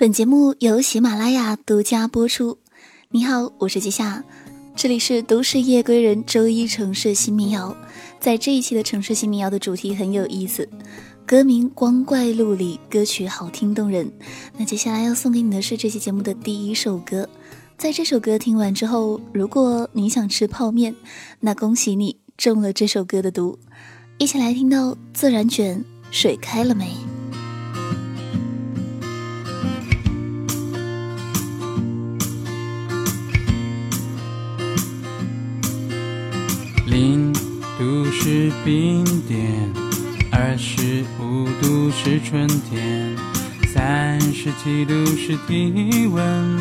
本节目由喜马拉雅独家播出。你好，我是季夏，这里是都市夜归人周一城市新民谣。在这一期的城市新民谣的主题很有意思，歌名《光怪陆离》，歌曲好听动人。那接下来要送给你的是这期节目的第一首歌。在这首歌听完之后，如果你想吃泡面，那恭喜你中了这首歌的毒。一起来听到自然卷，水开了没？冰点，二十五度是春天，三十七度是体温，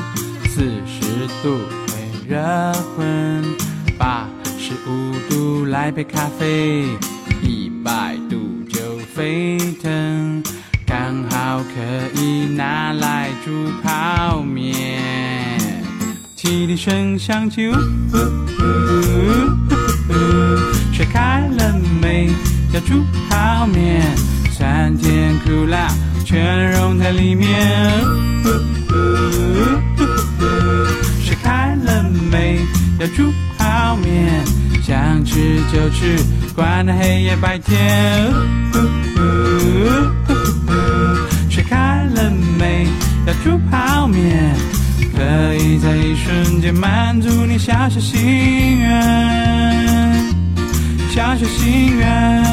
四十度会热昏，八十五度来杯咖啡，一百度就沸腾，刚好可以拿来煮泡面。汽笛声响起。水开要煮泡面，酸甜苦辣全融在里面。水开了没？要煮泡面，想吃就吃，管它黑夜白天。水开了没？要煮泡面，可以在一瞬间满足你小小心愿。小小心愿，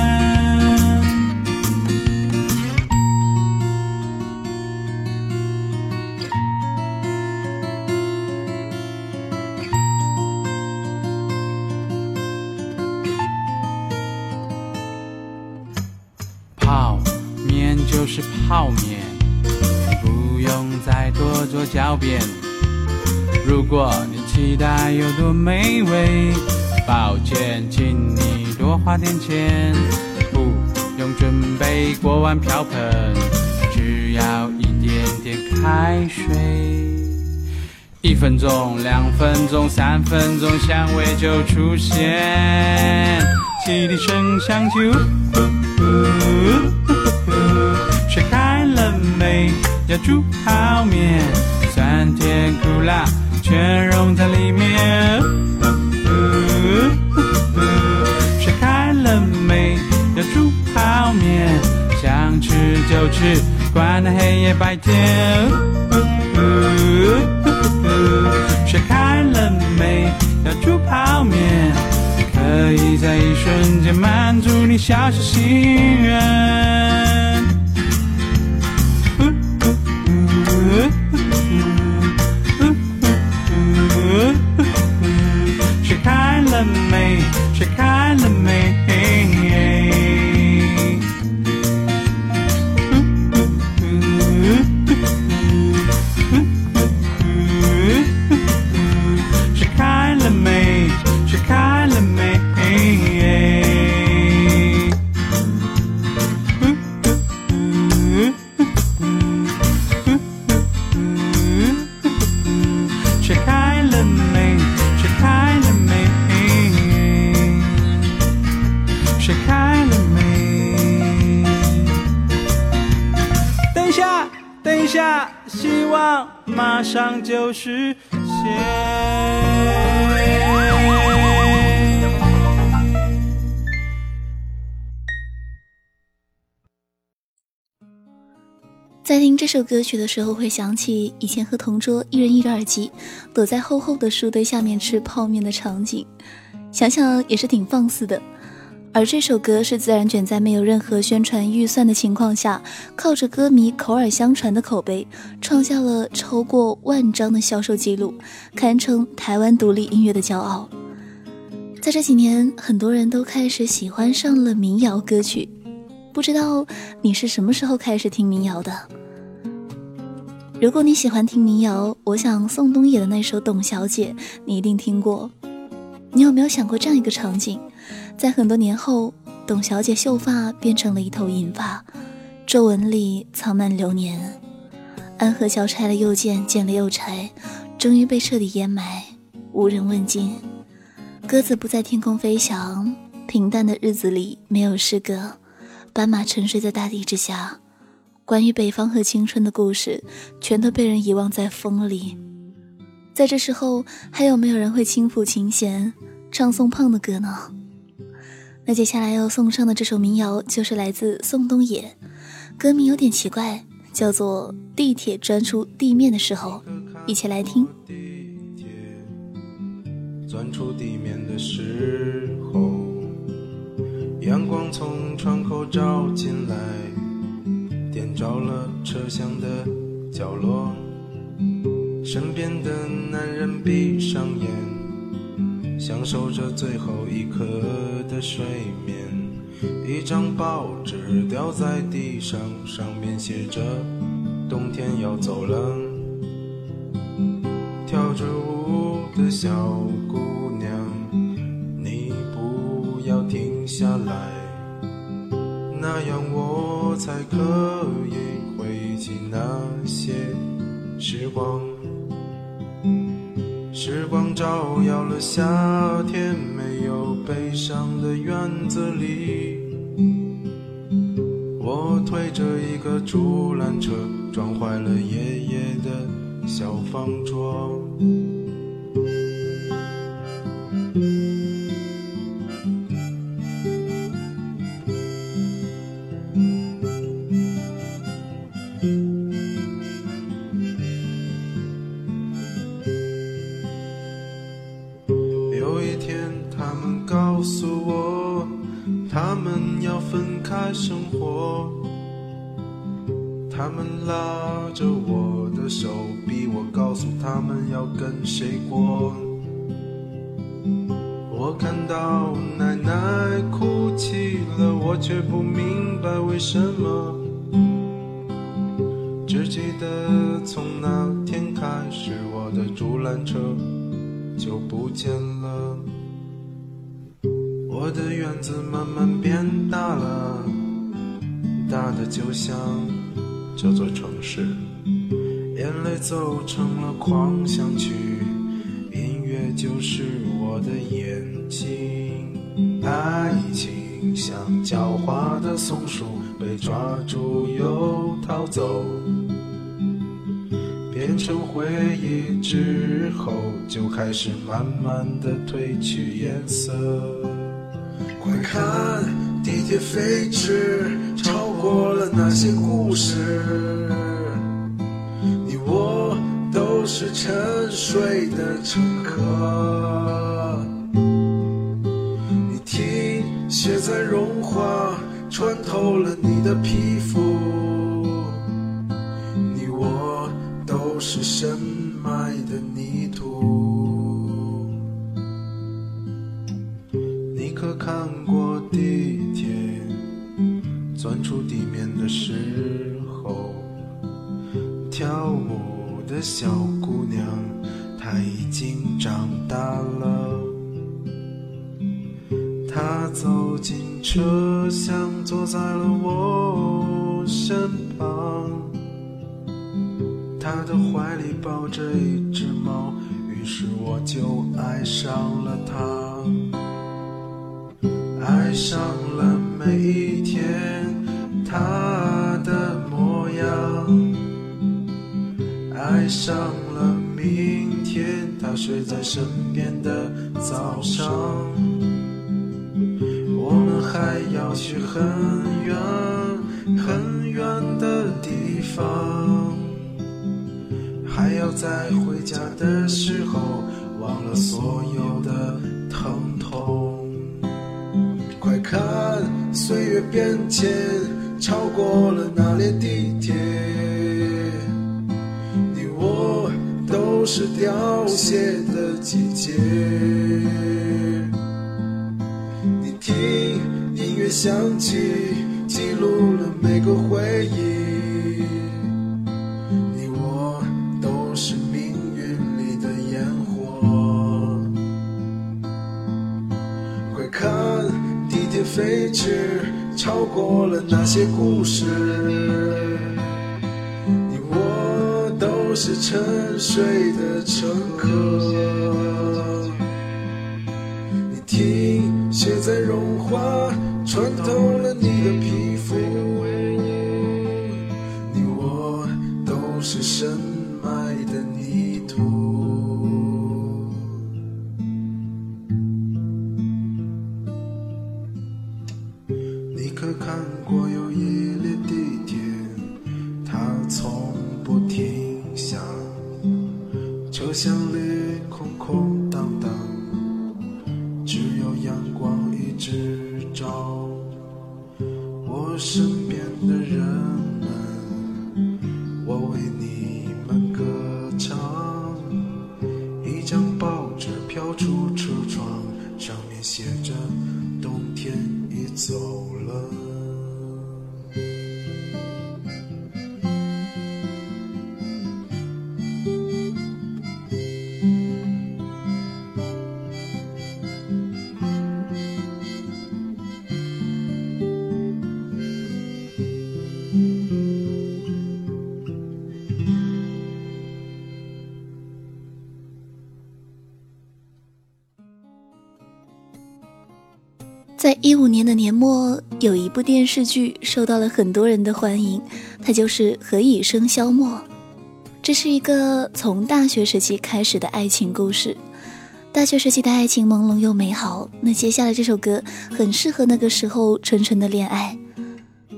泡面就是泡面，不用再多做狡辩。如果你期待有多美味，抱歉，请你。多花点钱，不用准备锅碗瓢盆，只要一点点开水。一分钟、两分钟、三分钟，香味就出现。汽笛声响起，水开了没？要煮泡面，酸甜苦辣全融在里面。就吃，管它黑夜白天。水开了没？要煮泡面，可以在一瞬间满足你小小心愿。就是线。在听这首歌曲的时候，会想起以前和同桌一人一个耳机，躲在厚厚的书堆下面吃泡面的场景，想想也是挺放肆的。而这首歌是自然卷在没有任何宣传预算的情况下，靠着歌迷口耳相传的口碑，创下了超过万张的销售记录，堪称台湾独立音乐的骄傲。在这几年，很多人都开始喜欢上了民谣歌曲，不知道你是什么时候开始听民谣的？如果你喜欢听民谣，我想宋冬野的那首《董小姐》你一定听过。你有没有想过这样一个场景？在很多年后，董小姐秀发变成了一头银发，皱纹里藏满流年。安河桥拆了又建，建了又拆，终于被彻底掩埋，无人问津。鸽子不在天空飞翔，平淡的日子里没有诗歌。斑马沉睡在大地之下，关于北方和青春的故事，全都被人遗忘在风里。在这时候，还有没有人会轻抚琴弦，唱宋胖的歌呢？那接下来要送上的这首民谣，就是来自宋冬野，歌名有点奇怪，叫做《地铁钻出地面的时候》，一起来听。地铁钻出地面的时候，阳光从窗口照进来，点着了车厢的角落。身边的男人闭上眼，享受着最后一刻的睡眠。一张报纸掉在地上，上面写着“冬天要走了”。跳着舞的小姑娘，你不要停下来，那样我才可以回忆起那些时光。夏天，没有悲伤的院子里，我推着一个竹篮车，撞坏了爷爷的小方桌。就不见了。我的院子慢慢变大了，大的就像这座城市。眼泪奏成了狂想曲，音乐就是我的眼睛。爱情像狡猾的松鼠，被抓住又逃走，变成回忆之后，就开始慢慢的褪去颜色。快看，地铁飞驰，超过了那些故事。你我都是沉睡的乘客，你听，雪在融化，穿透了你的皮肤。跳舞？的小姑娘，她已经长大了。她走进车厢，坐在了我身旁。她的怀里抱着一只猫，于是我就爱上了她，爱上了每一上了明天，他睡在身边的早上。我们还要去很远很远的地方，还要在回家的时候忘了所有的疼痛。快看，岁月变迁，超过了那列地凋谢的季节。你听，音乐响起，记录了每个回忆。你我都是命运里的烟火。快看，地铁飞驰，超过了那些故事。沉睡的着“冬天已走了”。一五年的年末，有一部电视剧受到了很多人的欢迎，它就是《何以笙箫默》。这是一个从大学时期开始的爱情故事。大学时期的爱情朦胧又美好，那接下来这首歌很适合那个时候纯纯的恋爱。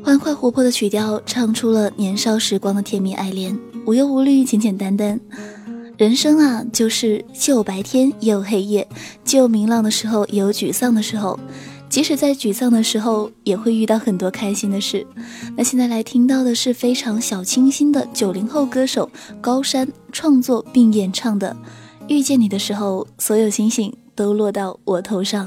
欢快活泼的曲调唱出了年少时光的甜蜜爱恋，无忧无虑，简简单单。人生啊，就是既有白天也有黑夜，既有明朗的时候也有沮丧的时候。即使在沮丧的时候，也会遇到很多开心的事。那现在来听到的是非常小清新的九零后歌手高山创作并演唱的《遇见你的时候，所有星星都落到我头上》。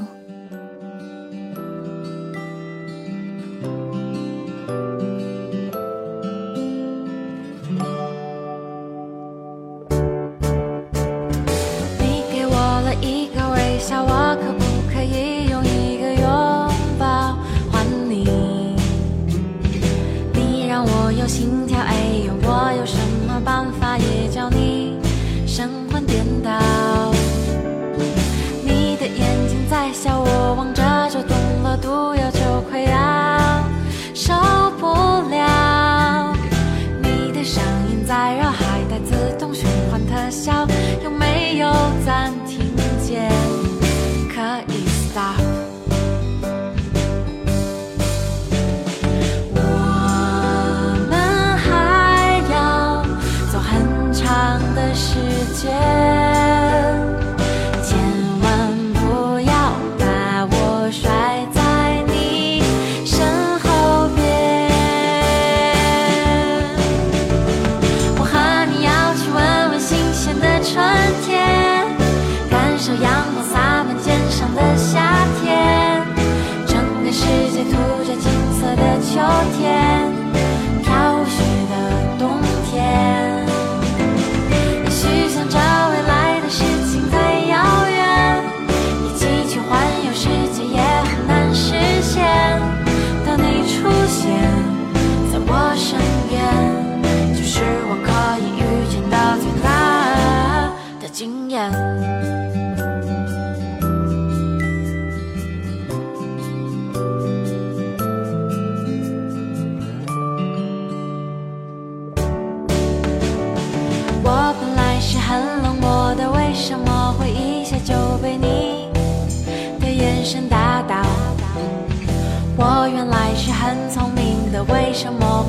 为什么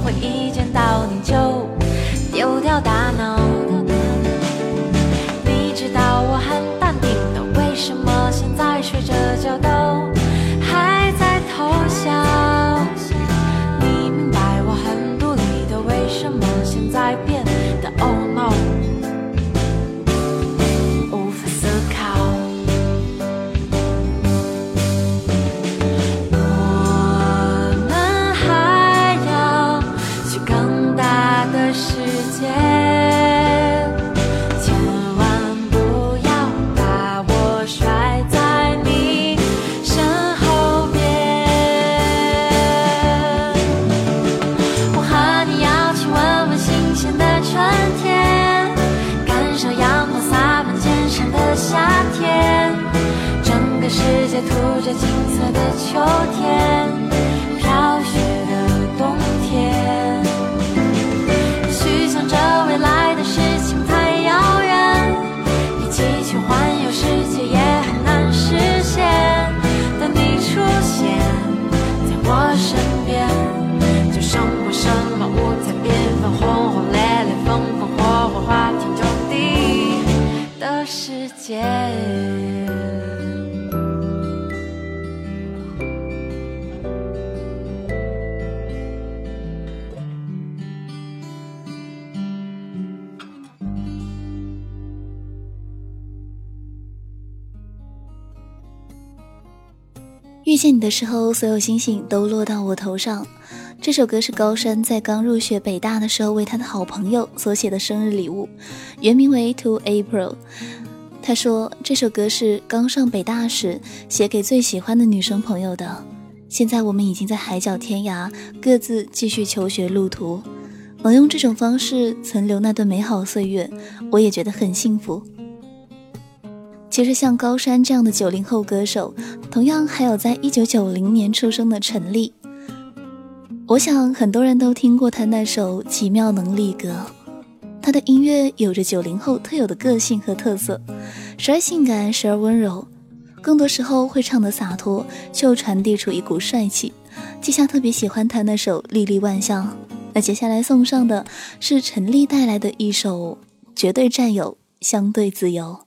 见你的时候，所有星星都落到我头上。这首歌是高山在刚入学北大的时候为他的好朋友所写的生日礼物，原名为《To April》。他说这首歌是刚上北大时写给最喜欢的女生朋友的。现在我们已经在海角天涯，各自继续求学路途，能用这种方式存留那段美好岁月，我也觉得很幸福。其实像高山这样的九零后歌手，同样还有在一九九零年出生的陈粒。我想很多人都听过他那首《奇妙能力歌》，他的音乐有着九零后特有的个性和特色，时而性感，时而温柔，更多时候会唱得洒脱，却又传递出一股帅气。季夏特别喜欢他那首《历历万象》，那接下来送上的是陈粒带来的一首《绝对占有，相对自由》。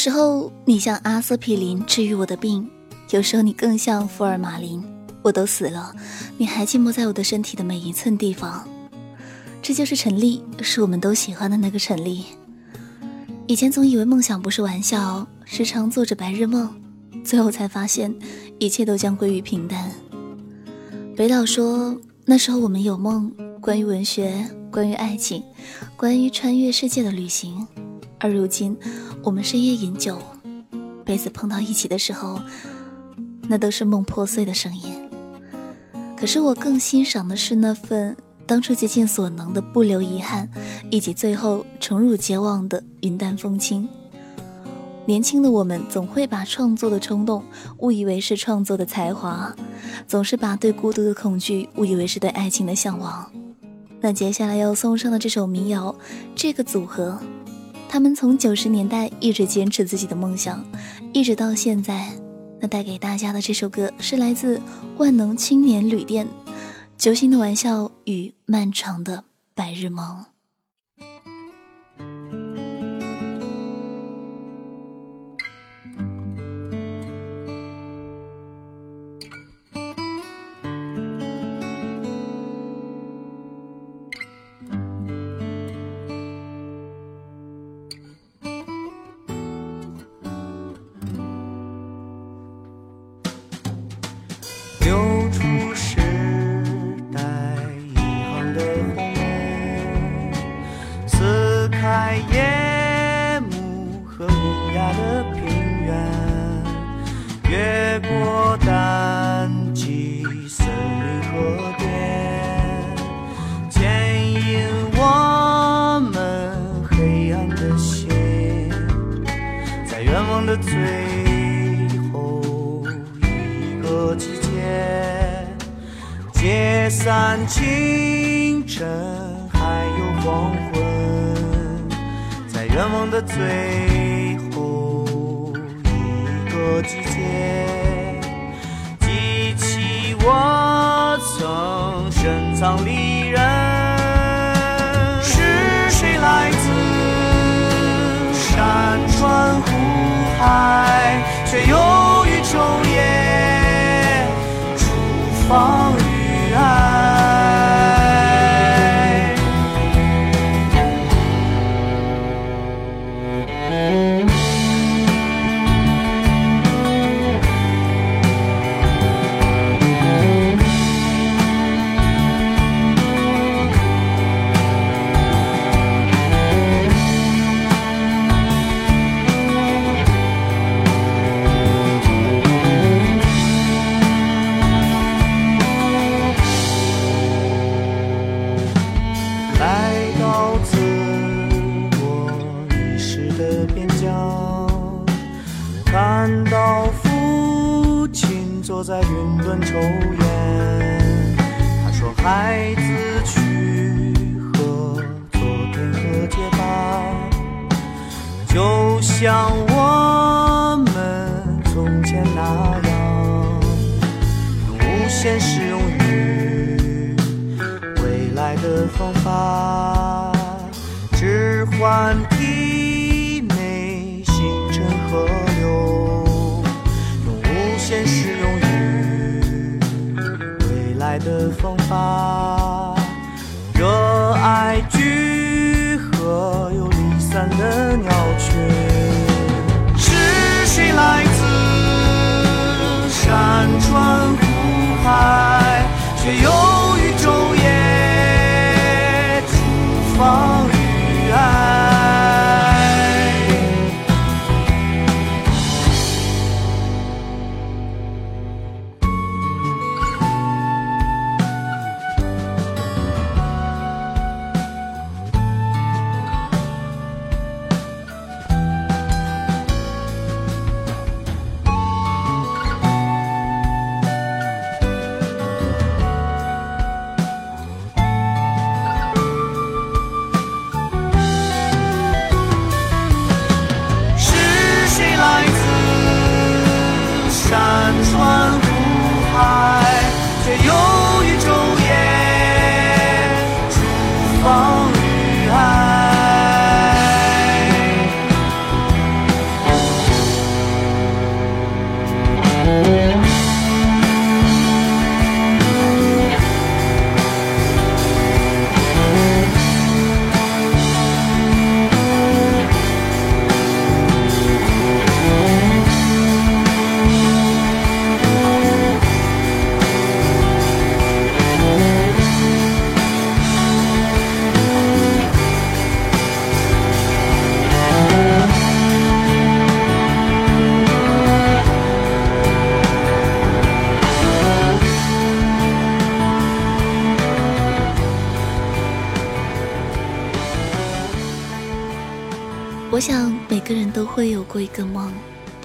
时候你像阿司匹林治愈我的病，有时候你更像福尔马林，我都死了，你还寂寞在我的身体的每一寸地方。这就是陈丽，是我们都喜欢的那个陈丽。以前总以为梦想不是玩笑，时常做着白日梦，最后才发现一切都将归于平淡。北岛说：“那时候我们有梦，关于文学，关于爱情，关于穿越世界的旅行。而如今，我们深夜饮酒，杯子碰到一起的时候，那都是梦破碎的声音。可是我更欣赏的是那份……”当初竭尽所能的不留遗憾，以及最后宠辱皆忘的云淡风轻。年轻的我们总会把创作的冲动误以为是创作的才华，总是把对孤独的恐惧误以为是对爱情的向往。那接下来要送上的这首民谣，这个组合，他们从九十年代一直坚持自己的梦想，一直到现在。那带给大家的这首歌是来自万能青年旅店。揪心的玩笑与漫长的白日梦。的方法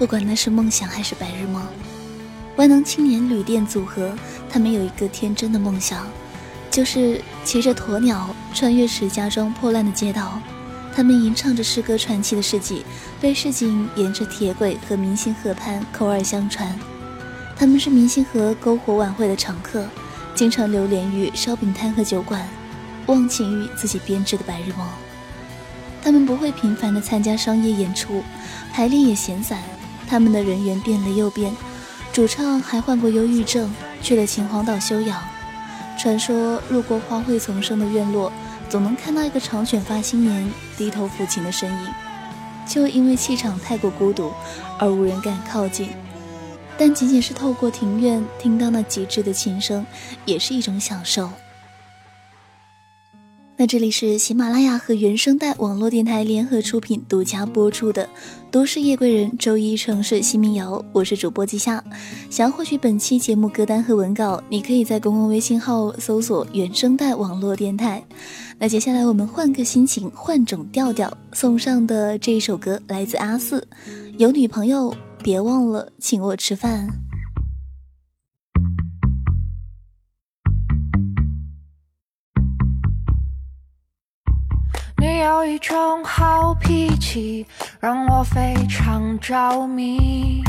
不管那是梦想还是白日梦。万能青年旅店组合，他们有一个天真的梦想，就是骑着鸵鸟穿越石家庄破烂的街道。他们吟唱着诗歌传奇的事迹，被市井沿着铁轨和明星河畔口耳相传。他们是明星河篝火晚会的常客，经常流连于烧饼摊和酒馆，忘情于自己编织的白日梦。他们不会频繁地参加商业演出，排练也闲散。他们的人员变了又变，主唱还患过忧郁症，去了秦皇岛休养。传说路过花卉丛生的院落。总能看到一个长卷发青年低头抚琴的身影，就因为气场太过孤独而无人敢靠近。但仅仅是透过庭院听到那极致的琴声，也是一种享受。那这里是喜马拉雅和原声带网络电台联合出品、独家播出的《都市夜归人》周一城市新民谣，我是主播季夏。想要获取本期节目歌单和文稿，你可以在公共微信号搜索“原声带网络电台”。那接下来我们换个心情，换种调调，送上的这一首歌来自阿四，有女朋友别忘了请我吃饭。有一种好脾气，让我非常着迷。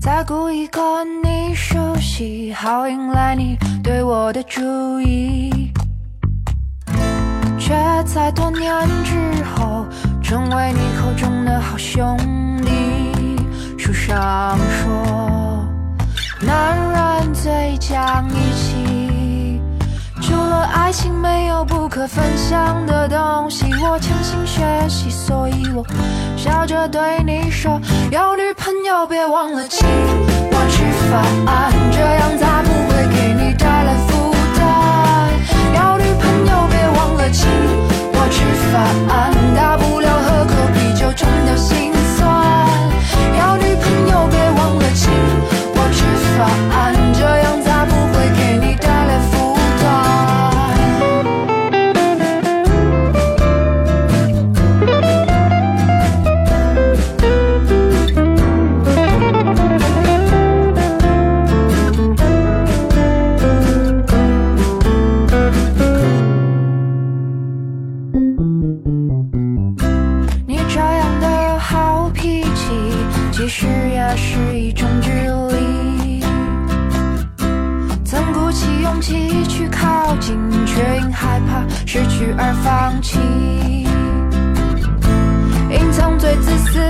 在故意跟你熟悉，好引来你对我的注意，却在多年之后成为你口中的好兄弟。书上说，男人最讲义气。除了爱情，没有不可分享的东西。我潜心学习，所以我笑着对你说：有女朋友别忘了请我吃饭，这样才不会给你带来负担。有女朋友别忘了请我吃饭，大不了喝口啤酒冲掉心失去而放弃。隐藏最自私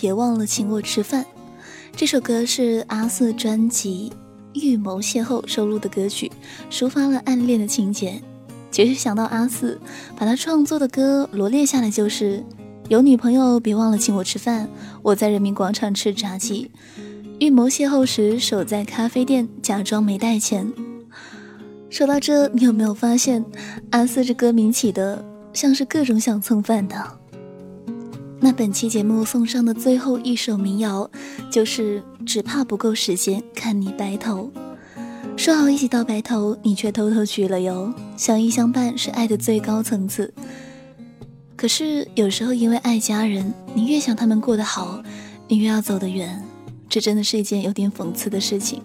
别忘了请我吃饭。这首歌是阿四专辑《预谋邂逅》收录的歌曲，抒发了暗恋的情节。其实想到阿四把他创作的歌罗列下来，就是有女朋友别忘了请我吃饭。我在人民广场吃炸鸡，预谋邂逅时守在咖啡店，假装没带钱。说到这，你有没有发现阿四这歌名起的像是各种想蹭饭的。那本期节目送上的最后一首民谣，就是只怕不够时间看你白头。说好一起到白头，你却偷偷去了哟。相依相伴是爱的最高层次，可是有时候因为爱家人，你越想他们过得好，你越要走得远，这真的是一件有点讽刺的事情。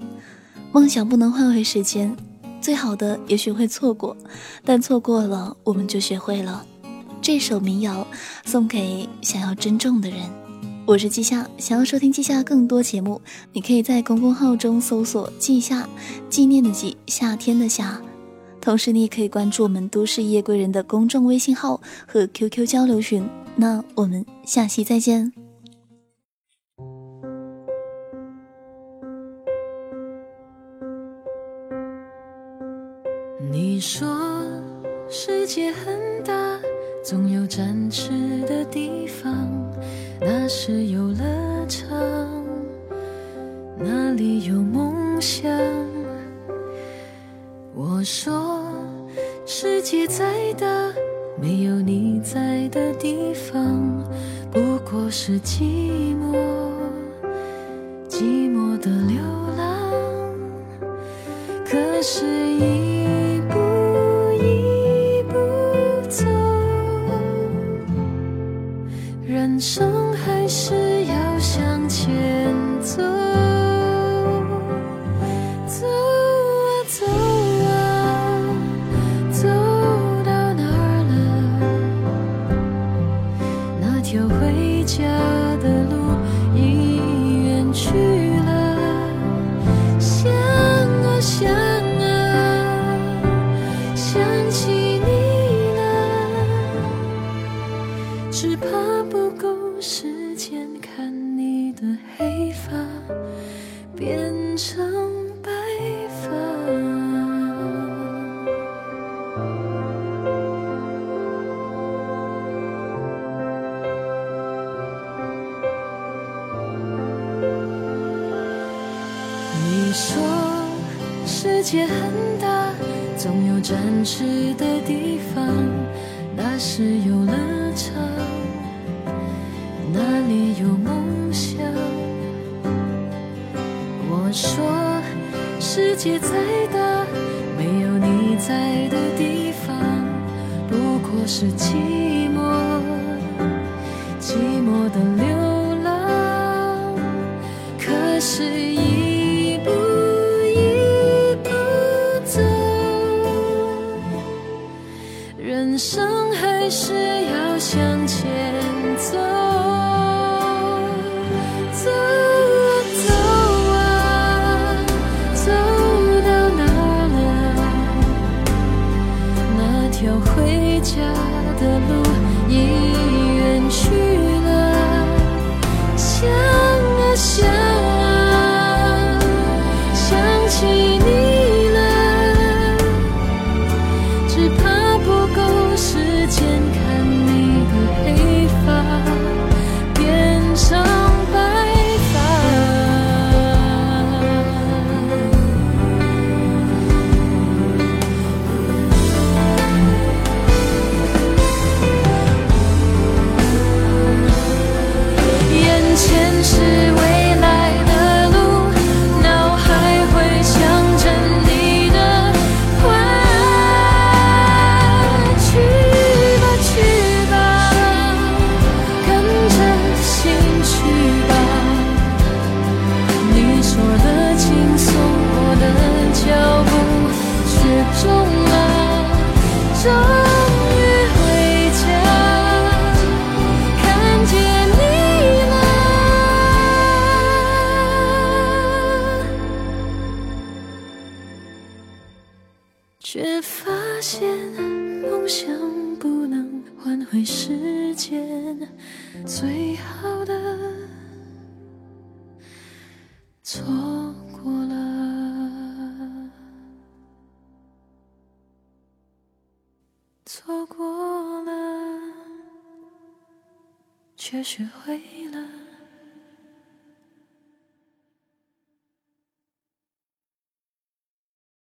梦想不能换回时间，最好的也许会错过，但错过了，我们就学会了。这首民谣送给想要珍重的人。我是季夏，想要收听季夏更多节目，你可以在公众号中搜索“季夏”，纪念的季，夏天的夏。同时，你也可以关注我们都市夜归人的公众微信号和 QQ 交流群。那我们下期再见。你说世界很大，总有展翅的地方。那是游乐场，那里有梦想。我说，世界再大，没有你在的地方，不过是寂寞，寂寞的流浪。可是，你有梦想。我说世界再大，没有你在的地方，不过是寂寞，学会。